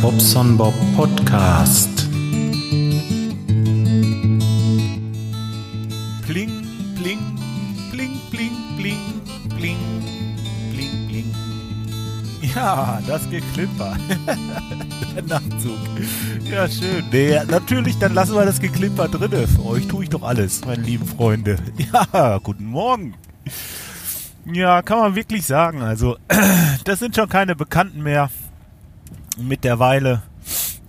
Bobson Bob Podcast. Bling, bling, bling, bling, bling, bling, bling, bling. Ja, das Geklimper. Der Nachtzug. Ja, schön. Nee, natürlich, dann lassen wir das Geklimper drinne. Für euch tue ich doch alles, meine lieben Freunde. Ja, guten Morgen. Ja, kann man wirklich sagen. Also, das sind schon keine Bekannten mehr. Mittlerweile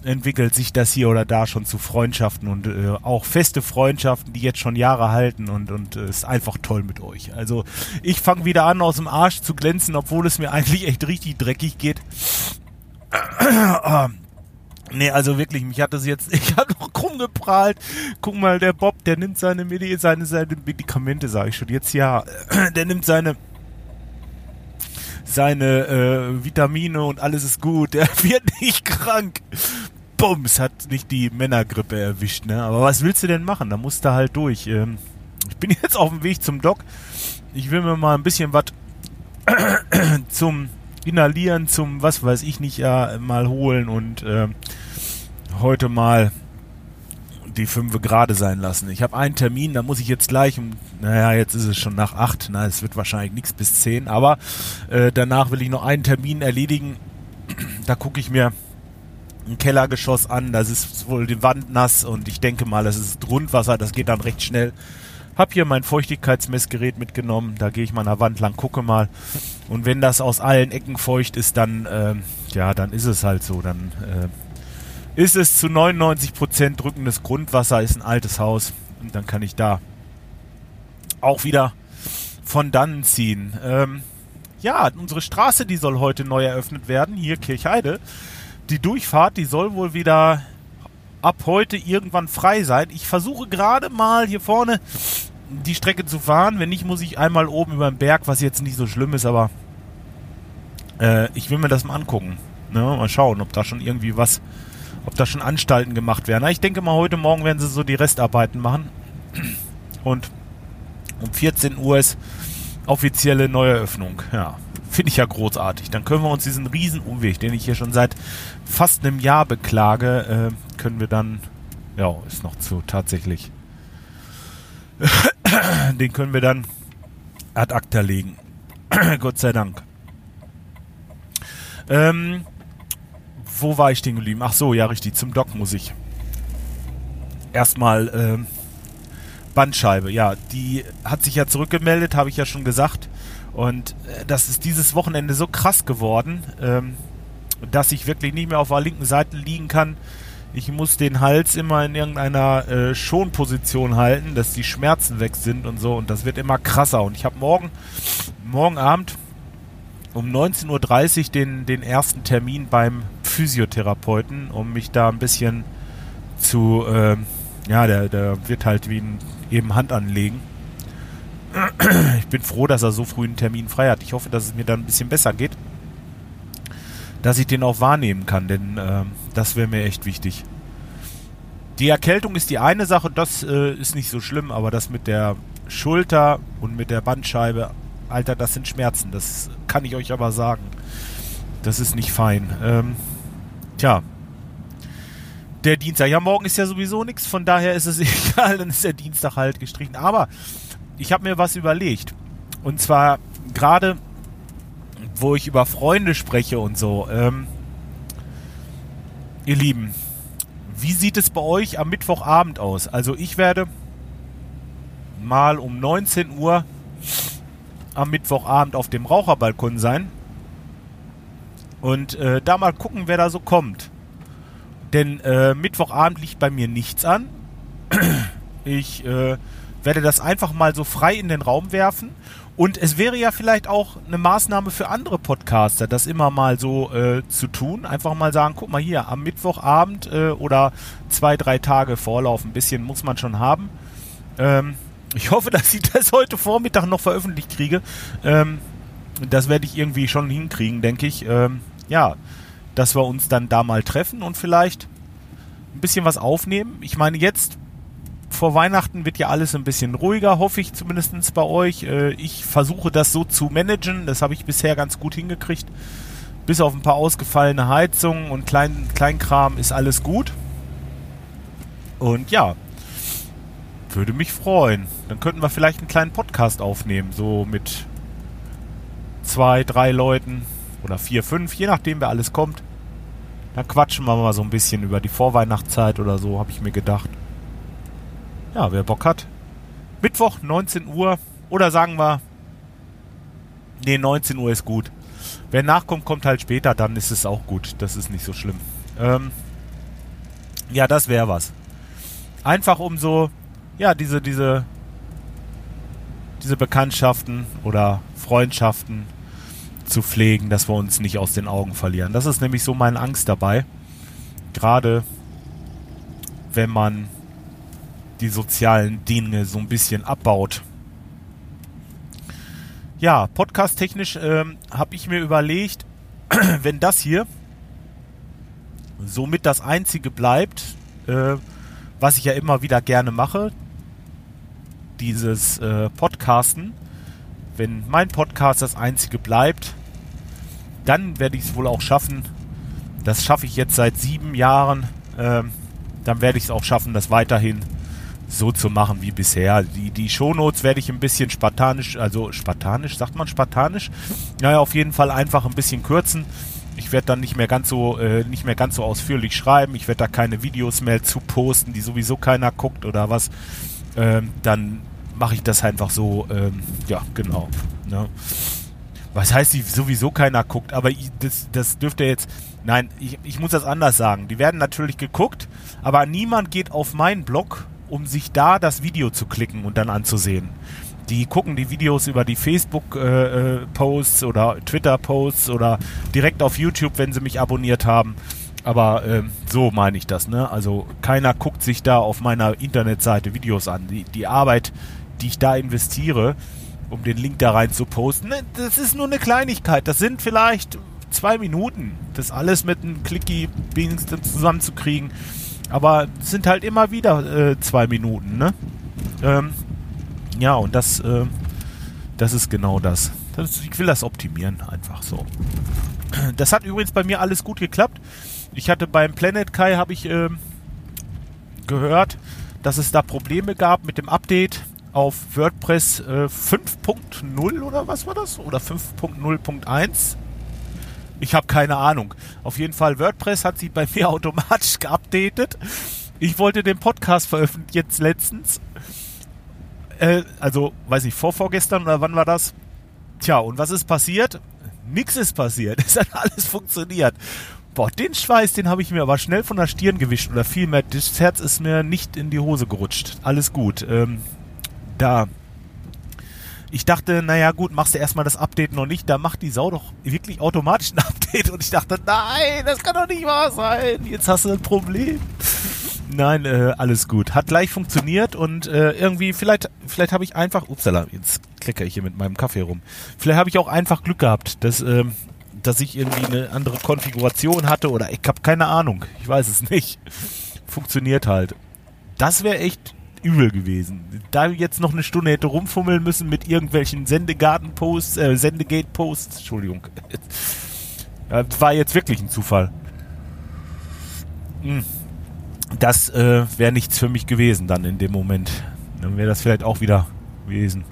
entwickelt sich das hier oder da schon zu Freundschaften und äh, auch feste Freundschaften, die jetzt schon Jahre halten und und äh, ist einfach toll mit euch. Also ich fange wieder an aus dem Arsch zu glänzen, obwohl es mir eigentlich echt richtig dreckig geht. Nee, also wirklich, mich hat das jetzt, ich habe noch rumgeprahlt. Guck mal, der Bob, der nimmt seine, Medi seine, seine Medikamente, sage ich schon jetzt ja, der nimmt seine seine äh, Vitamine und alles ist gut. Der wird nicht krank. Bums, hat nicht die Männergrippe erwischt, ne? Aber was willst du denn machen? Da musst du halt durch. Ähm, ich bin jetzt auf dem Weg zum Doc. Ich will mir mal ein bisschen was zum Inhalieren, zum was weiß ich nicht, ja, mal holen und äh, heute mal die fünf gerade sein lassen. Ich habe einen Termin, da muss ich jetzt gleich um, naja, jetzt ist es schon nach acht, na, es wird wahrscheinlich nichts bis zehn, aber äh, danach will ich noch einen Termin erledigen. da gucke ich mir ein Kellergeschoss an, das ist wohl die Wand nass und ich denke mal, das ist Grundwasser, das geht dann recht schnell. Hab hier mein Feuchtigkeitsmessgerät mitgenommen, da gehe ich mal an der Wand lang, gucke mal. Und wenn das aus allen Ecken feucht ist, dann, äh, ja, dann ist es halt so, dann äh, ist es zu 99% drückendes Grundwasser, ist ein altes Haus und dann kann ich da auch wieder von dannen ziehen. Ähm, ja, unsere Straße, die soll heute neu eröffnet werden, hier Kirchheide. Die Durchfahrt, die soll wohl wieder ab heute irgendwann frei sein. Ich versuche gerade mal hier vorne die Strecke zu fahren. Wenn nicht, muss ich einmal oben über den Berg, was jetzt nicht so schlimm ist, aber äh, ich will mir das mal angucken. Ne? Mal schauen, ob da schon irgendwie was ob da schon Anstalten gemacht werden. Ich denke mal, heute Morgen werden sie so die Restarbeiten machen. Und um 14 Uhr ist offizielle Neueröffnung. Ja, finde ich ja großartig. Dann können wir uns diesen riesen Umweg, den ich hier schon seit fast einem Jahr beklage, äh, können wir dann, ja, ist noch zu tatsächlich, den können wir dann ad acta legen. Gott sei Dank. Ähm, wo war ich stehen geblieben? Ach so, ja, richtig. Zum Doc muss ich. Erstmal äh, Bandscheibe. Ja, die hat sich ja zurückgemeldet, habe ich ja schon gesagt. Und äh, das ist dieses Wochenende so krass geworden, ähm, dass ich wirklich nicht mehr auf der linken Seite liegen kann. Ich muss den Hals immer in irgendeiner äh, Schonposition halten, dass die Schmerzen weg sind und so. Und das wird immer krasser. Und ich habe morgen, morgen Abend um 19.30 Uhr den, den ersten Termin beim Physiotherapeuten, um mich da ein bisschen zu, äh, ja, der, der wird halt wie ein, eben Hand anlegen. Ich bin froh, dass er so früh einen Termin frei hat. Ich hoffe, dass es mir dann ein bisschen besser geht. Dass ich den auch wahrnehmen kann, denn äh, das wäre mir echt wichtig. Die Erkältung ist die eine Sache, das äh, ist nicht so schlimm, aber das mit der Schulter und mit der Bandscheibe, Alter, das sind Schmerzen. Das kann ich euch aber sagen. Das ist nicht fein. Ähm, tja. Der Dienstag. Ja, morgen ist ja sowieso nichts, von daher ist es egal, dann ist der Dienstag halt gestrichen. Aber ich habe mir was überlegt. Und zwar gerade, wo ich über Freunde spreche und so. Ähm, ihr Lieben, wie sieht es bei euch am Mittwochabend aus? Also ich werde mal um 19 Uhr am Mittwochabend auf dem Raucherbalkon sein und äh, da mal gucken, wer da so kommt. Denn äh, Mittwochabend liegt bei mir nichts an. Ich äh, werde das einfach mal so frei in den Raum werfen. Und es wäre ja vielleicht auch eine Maßnahme für andere Podcaster, das immer mal so äh, zu tun. Einfach mal sagen, guck mal hier, am Mittwochabend äh, oder zwei, drei Tage Vorlauf, ein bisschen muss man schon haben. Ähm, ich hoffe, dass ich das heute Vormittag noch veröffentlicht kriege. Ähm, das werde ich irgendwie schon hinkriegen, denke ich. Ähm, ja, dass wir uns dann da mal treffen und vielleicht ein bisschen was aufnehmen. Ich meine, jetzt vor Weihnachten wird ja alles ein bisschen ruhiger, hoffe ich zumindest bei euch. Äh, ich versuche das so zu managen. Das habe ich bisher ganz gut hingekriegt. Bis auf ein paar ausgefallene Heizungen und Klein, Kleinkram ist alles gut. Und ja, würde mich freuen. Dann könnten wir vielleicht einen kleinen Podcast aufnehmen, so mit zwei, drei Leuten oder vier, fünf, je nachdem, wer alles kommt. Dann quatschen wir mal so ein bisschen über die Vorweihnachtszeit oder so, habe ich mir gedacht. Ja, wer Bock hat. Mittwoch, 19 Uhr. Oder sagen wir, nee, 19 Uhr ist gut. Wer nachkommt, kommt halt später, dann ist es auch gut. Das ist nicht so schlimm. Ähm, ja, das wäre was. Einfach um so, ja, diese, diese, diese Bekanntschaften oder Freundschaften zu pflegen, dass wir uns nicht aus den Augen verlieren. Das ist nämlich so meine Angst dabei. Gerade wenn man die sozialen Dinge so ein bisschen abbaut. Ja, podcast-technisch ähm, habe ich mir überlegt, wenn das hier somit das einzige bleibt, äh, was ich ja immer wieder gerne mache, dieses äh, Podcasten, wenn mein Podcast das einzige bleibt, dann werde ich es wohl auch schaffen. Das schaffe ich jetzt seit sieben Jahren. Ähm, dann werde ich es auch schaffen, das weiterhin so zu machen wie bisher. Die, die Shownotes werde ich ein bisschen spartanisch, also spartanisch, sagt man spartanisch? Naja, auf jeden Fall einfach ein bisschen kürzen. Ich werde dann nicht mehr ganz so äh, nicht mehr ganz so ausführlich schreiben. Ich werde da keine Videos mehr zu posten, die sowieso keiner guckt oder was. Ähm, dann mache ich das einfach so, ähm, ja, genau. Ne? Was heißt, die sowieso keiner guckt, aber ich, das, das dürfte jetzt, nein, ich, ich muss das anders sagen. Die werden natürlich geguckt, aber niemand geht auf meinen Blog, um sich da das Video zu klicken und dann anzusehen. Die gucken die Videos über die Facebook-Posts äh, äh oder Twitter-Posts oder direkt auf YouTube, wenn sie mich abonniert haben. Aber äh, so meine ich das, ne? Also keiner guckt sich da auf meiner Internetseite Videos an. Die, die Arbeit, die ich da investiere, um den Link da rein zu posten, ne, das ist nur eine Kleinigkeit. Das sind vielleicht zwei Minuten, das alles mit einem Clicky-Bings zusammenzukriegen. Aber es sind halt immer wieder äh, zwei Minuten, ne? Ähm, ja, und das, äh, das ist genau das. das. Ich will das optimieren, einfach so. Das hat übrigens bei mir alles gut geklappt. Ich hatte beim Planet Kai, habe ich äh, gehört, dass es da Probleme gab mit dem Update auf WordPress äh, 5.0 oder was war das? Oder 5.0.1? Ich habe keine Ahnung. Auf jeden Fall, WordPress hat sich bei mir automatisch geupdatet. Ich wollte den Podcast veröffentlichen jetzt letztens. Äh, also, weiß nicht, vorvorgestern oder wann war das? Tja, und was ist passiert? Nix ist passiert. Es hat alles funktioniert. Boah, den Schweiß, den habe ich mir aber schnell von der Stirn gewischt. Oder vielmehr, das Herz ist mir nicht in die Hose gerutscht. Alles gut. Ähm, da. Ich dachte, naja gut, machst du erstmal das Update noch nicht, da macht die Sau doch wirklich automatisch ein Update. Und ich dachte, nein, das kann doch nicht wahr sein. Jetzt hast du ein Problem. Nein, äh, alles gut. Hat gleich funktioniert und äh, irgendwie, vielleicht, vielleicht habe ich einfach, upsala, jetzt klecker ich hier mit meinem Kaffee rum. Vielleicht habe ich auch einfach Glück gehabt, dass, ähm, dass ich irgendwie eine andere Konfiguration hatte oder ich habe keine Ahnung. Ich weiß es nicht. Funktioniert halt. Das wäre echt übel gewesen. Da jetzt noch eine Stunde hätte rumfummeln müssen mit irgendwelchen Sendegarten-Posts, äh, Sendegate-Posts, Entschuldigung. Das war jetzt wirklich ein Zufall. Hm. Das äh, wäre nichts für mich gewesen dann in dem Moment. Dann wäre das vielleicht auch wieder gewesen.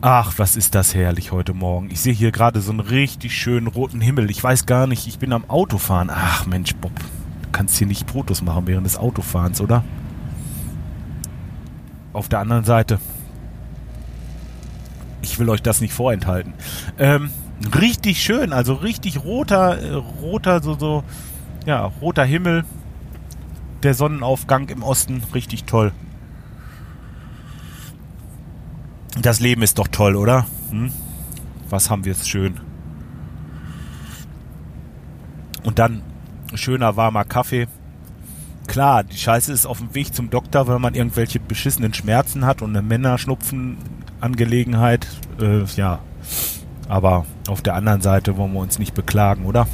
Ach, was ist das herrlich heute Morgen. Ich sehe hier gerade so einen richtig schönen roten Himmel. Ich weiß gar nicht, ich bin am Autofahren. Ach Mensch, Bob, du kannst hier nicht Fotos machen während des Autofahrens, oder? Auf der anderen Seite, ich will euch das nicht vorenthalten. Ähm, richtig schön, also richtig roter, äh, roter, so, so, ja, roter Himmel. Der Sonnenaufgang im Osten, richtig toll. Das Leben ist doch toll, oder? Hm? Was haben wir es schön. Und dann schöner warmer Kaffee klar, die Scheiße ist auf dem Weg zum Doktor, wenn man irgendwelche beschissenen Schmerzen hat und eine Männerschnupfen-Angelegenheit. Äh, ja, aber auf der anderen Seite wollen wir uns nicht beklagen, oder?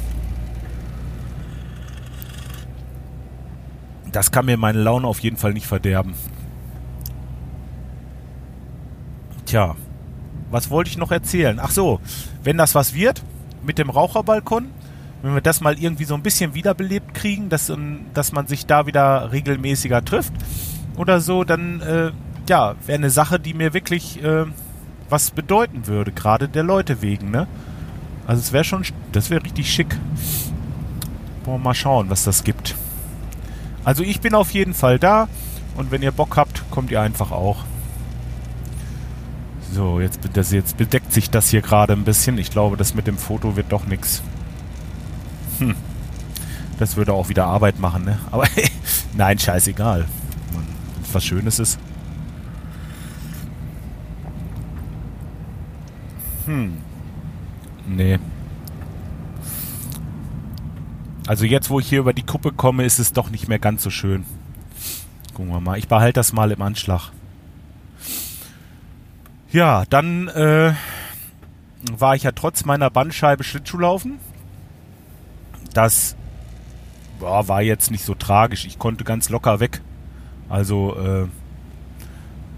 Das kann mir meine Laune auf jeden Fall nicht verderben. Tja, was wollte ich noch erzählen? Ach so, wenn das was wird, mit dem Raucherbalkon, wenn wir das mal irgendwie so ein bisschen wiederbelebt kriegen, dass, dass man sich da wieder regelmäßiger trifft oder so, dann äh, ja, wäre eine Sache, die mir wirklich äh, was bedeuten würde, gerade der Leute wegen, ne? Also es wäre schon, das wäre richtig schick. Wollen wir mal schauen, was das gibt. Also ich bin auf jeden Fall da und wenn ihr Bock habt, kommt ihr einfach auch. So, jetzt, das, jetzt bedeckt sich das hier gerade ein bisschen. Ich glaube, das mit dem Foto wird doch nichts. Hm. Das würde auch wieder Arbeit machen, ne? Aber nein, scheißegal. Wenn was Schönes ist. Hm. Nee. Also jetzt, wo ich hier über die Kuppe komme, ist es doch nicht mehr ganz so schön. Gucken wir mal. Ich behalte das mal im Anschlag. Ja, dann äh, war ich ja trotz meiner Bandscheibe Schlittschuhlaufen. Das boah, war jetzt nicht so tragisch. Ich konnte ganz locker weg. Also äh,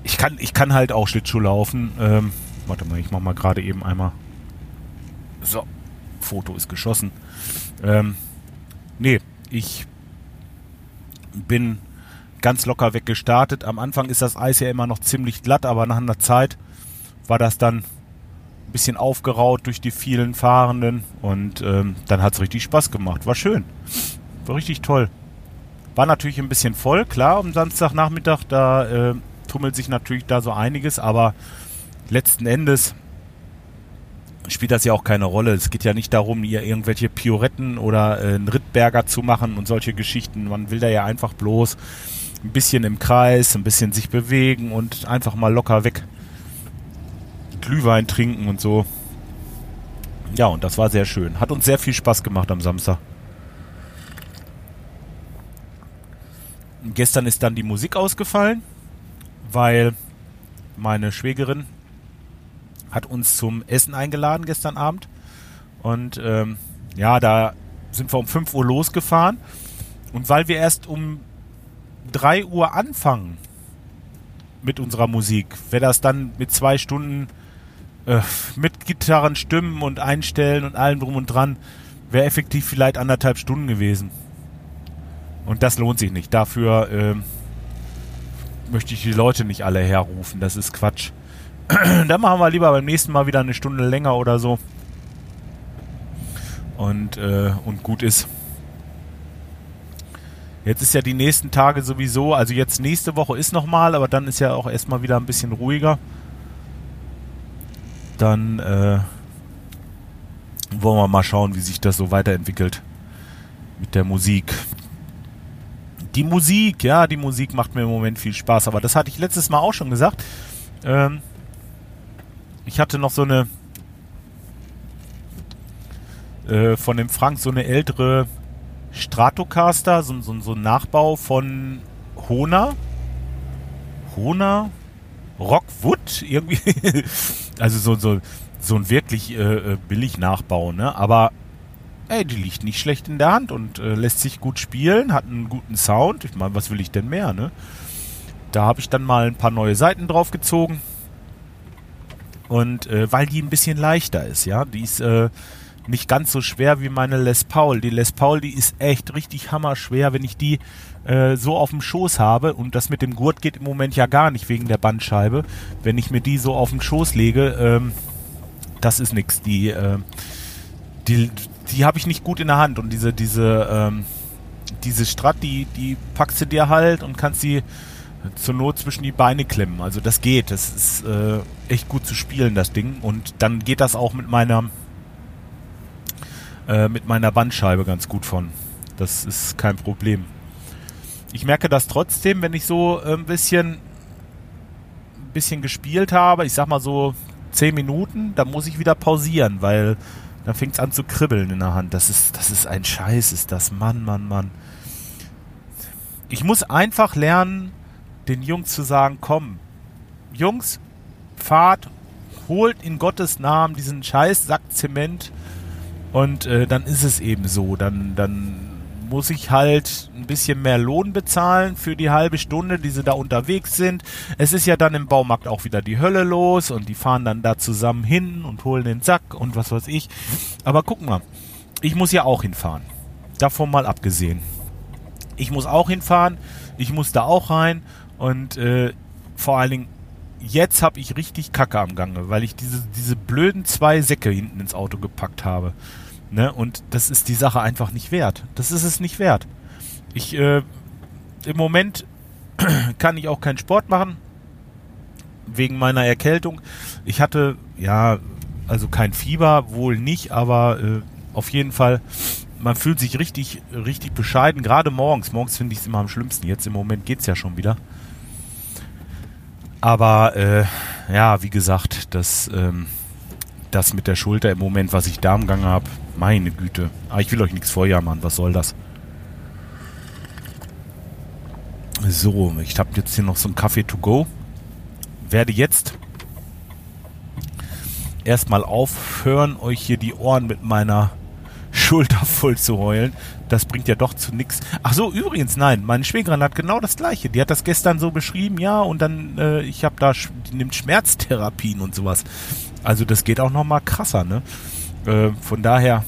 ich kann ich kann halt auch Schlittschuh laufen. Ähm, warte mal, ich mach mal gerade eben einmal. So, Foto ist geschossen. Ähm, nee, ich bin ganz locker weggestartet. Am Anfang ist das Eis ja immer noch ziemlich glatt, aber nach einer Zeit war das dann ein bisschen aufgeraut durch die vielen Fahrenden und ähm, dann hat es richtig Spaß gemacht. War schön. War richtig toll. War natürlich ein bisschen voll, klar, am Samstagnachmittag, da äh, tummelt sich natürlich da so einiges, aber letzten Endes spielt das ja auch keine Rolle. Es geht ja nicht darum, hier irgendwelche Pioretten oder äh, einen Rittberger zu machen und solche Geschichten. Man will da ja einfach bloß ein bisschen im Kreis, ein bisschen sich bewegen und einfach mal locker weg Glühwein trinken und so. Ja, und das war sehr schön. Hat uns sehr viel Spaß gemacht am Samstag. Gestern ist dann die Musik ausgefallen, weil meine Schwägerin hat uns zum Essen eingeladen gestern Abend. Und ähm, ja, da sind wir um 5 Uhr losgefahren. Und weil wir erst um 3 Uhr anfangen mit unserer Musik, wäre das dann mit zwei Stunden äh, mit Gitarren, Stimmen und Einstellen und allem drum und dran, wäre effektiv vielleicht anderthalb Stunden gewesen. Und das lohnt sich nicht. Dafür äh, möchte ich die Leute nicht alle herrufen. Das ist Quatsch. Dann machen wir lieber beim nächsten Mal wieder eine Stunde länger oder so. Und, äh, und gut ist. Jetzt ist ja die nächsten Tage sowieso, also jetzt nächste Woche ist nochmal, aber dann ist ja auch erstmal wieder ein bisschen ruhiger dann äh, wollen wir mal schauen, wie sich das so weiterentwickelt mit der Musik. Die Musik, ja, die Musik macht mir im Moment viel Spaß, aber das hatte ich letztes Mal auch schon gesagt. Ähm, ich hatte noch so eine äh, von dem Frank so eine ältere Stratocaster, so, so, so ein Nachbau von Hona. Hona? Rockwood? Irgendwie. Also so, so, so ein wirklich äh, äh, billig Nachbau, ne? Aber ey, die liegt nicht schlecht in der Hand und äh, lässt sich gut spielen, hat einen guten Sound. Ich meine, was will ich denn mehr, ne? Da habe ich dann mal ein paar neue Seiten drauf gezogen. Und äh, weil die ein bisschen leichter ist, ja, die ist äh, nicht ganz so schwer wie meine Les Paul. Die Les Paul, die ist echt richtig hammerschwer, wenn ich die äh, so auf dem Schoß habe und das mit dem Gurt geht im Moment ja gar nicht wegen der Bandscheibe. Wenn ich mir die so auf den Schoß lege, ähm, das ist nix. Die, äh, die, die habe ich nicht gut in der Hand und diese, diese, ähm, diese Strat, die, die packst du dir halt und kannst sie zur Not zwischen die Beine klemmen. Also das geht. Das ist äh, echt gut zu spielen, das Ding. Und dann geht das auch mit meiner äh, mit meiner Bandscheibe ganz gut von. Das ist kein Problem ich merke das trotzdem, wenn ich so äh, ein bisschen, ein bisschen gespielt habe, ich sag mal so zehn Minuten, dann muss ich wieder pausieren, weil dann fängt es an zu kribbeln in der Hand. Das ist, das ist ein Scheiß, ist das. Mann, Mann, Mann. Ich muss einfach lernen, den Jungs zu sagen, komm, Jungs, fahrt, holt in Gottes Namen diesen Scheiß Sack Zement und äh, dann ist es eben so. Dann, dann muss ich halt ein bisschen mehr Lohn bezahlen für die halbe Stunde, die sie da unterwegs sind. Es ist ja dann im Baumarkt auch wieder die Hölle los und die fahren dann da zusammen hin und holen den Sack und was weiß ich. Aber guck mal, ich muss ja auch hinfahren. Davon mal abgesehen. Ich muss auch hinfahren, ich muss da auch rein und äh, vor allen Dingen jetzt habe ich richtig Kacke am Gange, weil ich diese, diese blöden zwei Säcke hinten ins Auto gepackt habe. Ne? Und das ist die Sache einfach nicht wert. Das ist es nicht wert. Ich, äh, im Moment kann ich auch keinen Sport machen. Wegen meiner Erkältung. Ich hatte, ja, also kein Fieber, wohl nicht, aber äh, auf jeden Fall, man fühlt sich richtig, richtig bescheiden, gerade morgens. Morgens finde ich es immer am schlimmsten. Jetzt im Moment geht es ja schon wieder. Aber äh, ja, wie gesagt, das, ähm, das mit der Schulter im Moment, was ich da am Gang habe, meine Güte. Ah, ich will euch nichts vorjammern, was soll das? So, ich habe jetzt hier noch so einen Kaffee to go. Werde jetzt erstmal aufhören, euch hier die Ohren mit meiner Schulter voll zu heulen. Das bringt ja doch zu nichts. Ach so, übrigens, nein, meine Schwägerin hat genau das gleiche. Die hat das gestern so beschrieben, ja, und dann, äh, ich habe da, die nimmt Schmerztherapien und sowas. Also das geht auch noch mal krasser, ne? Äh, von daher,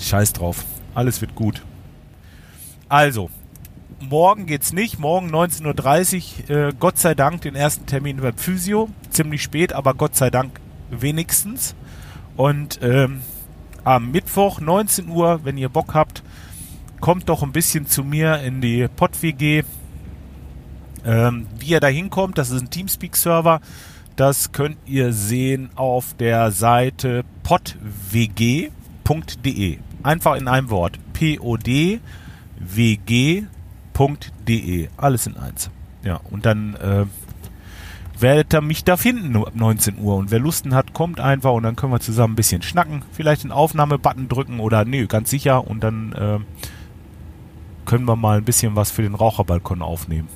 scheiß drauf. Alles wird gut. Also, morgen geht's nicht. Morgen 19.30 Uhr, äh, Gott sei Dank, den ersten Termin beim Physio. Ziemlich spät, aber Gott sei Dank wenigstens. Und ähm, am Mittwoch 19 Uhr, wenn ihr Bock habt, kommt doch ein bisschen zu mir in die Pod-WG. Ähm, wie ihr da hinkommt, das ist ein Teamspeak-Server. Das könnt ihr sehen auf der Seite podwg.de. Einfach in einem Wort. podwg.de. Alles in eins. Ja, und dann äh, werdet ihr mich da finden ab 19 Uhr. Und wer Lusten hat, kommt einfach und dann können wir zusammen ein bisschen schnacken. Vielleicht den Aufnahmebutton drücken oder nee, ganz sicher. Und dann äh, können wir mal ein bisschen was für den Raucherbalkon aufnehmen.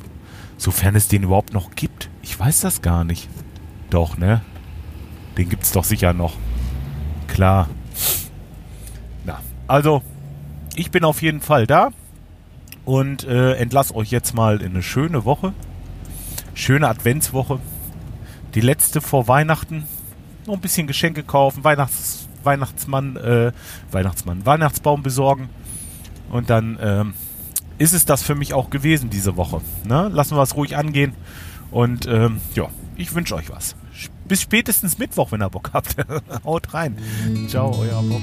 Sofern es den überhaupt noch gibt. Ich weiß das gar nicht. Doch, ne? Den gibt es doch sicher noch. Klar. Na, also, ich bin auf jeden Fall da und äh, entlasse euch jetzt mal in eine schöne Woche. Schöne Adventswoche die letzte vor Weihnachten. Noch ein bisschen Geschenke kaufen, Weihnachts, Weihnachtsmann, äh, Weihnachtsmann, Weihnachtsbaum besorgen. Und dann ähm, ist es das für mich auch gewesen diese Woche. Ne? Lassen wir es ruhig angehen. Und ähm, ja, ich wünsche euch was. Bis spätestens Mittwoch, wenn ihr Bock habt. Haut rein. Ciao, euer Bob.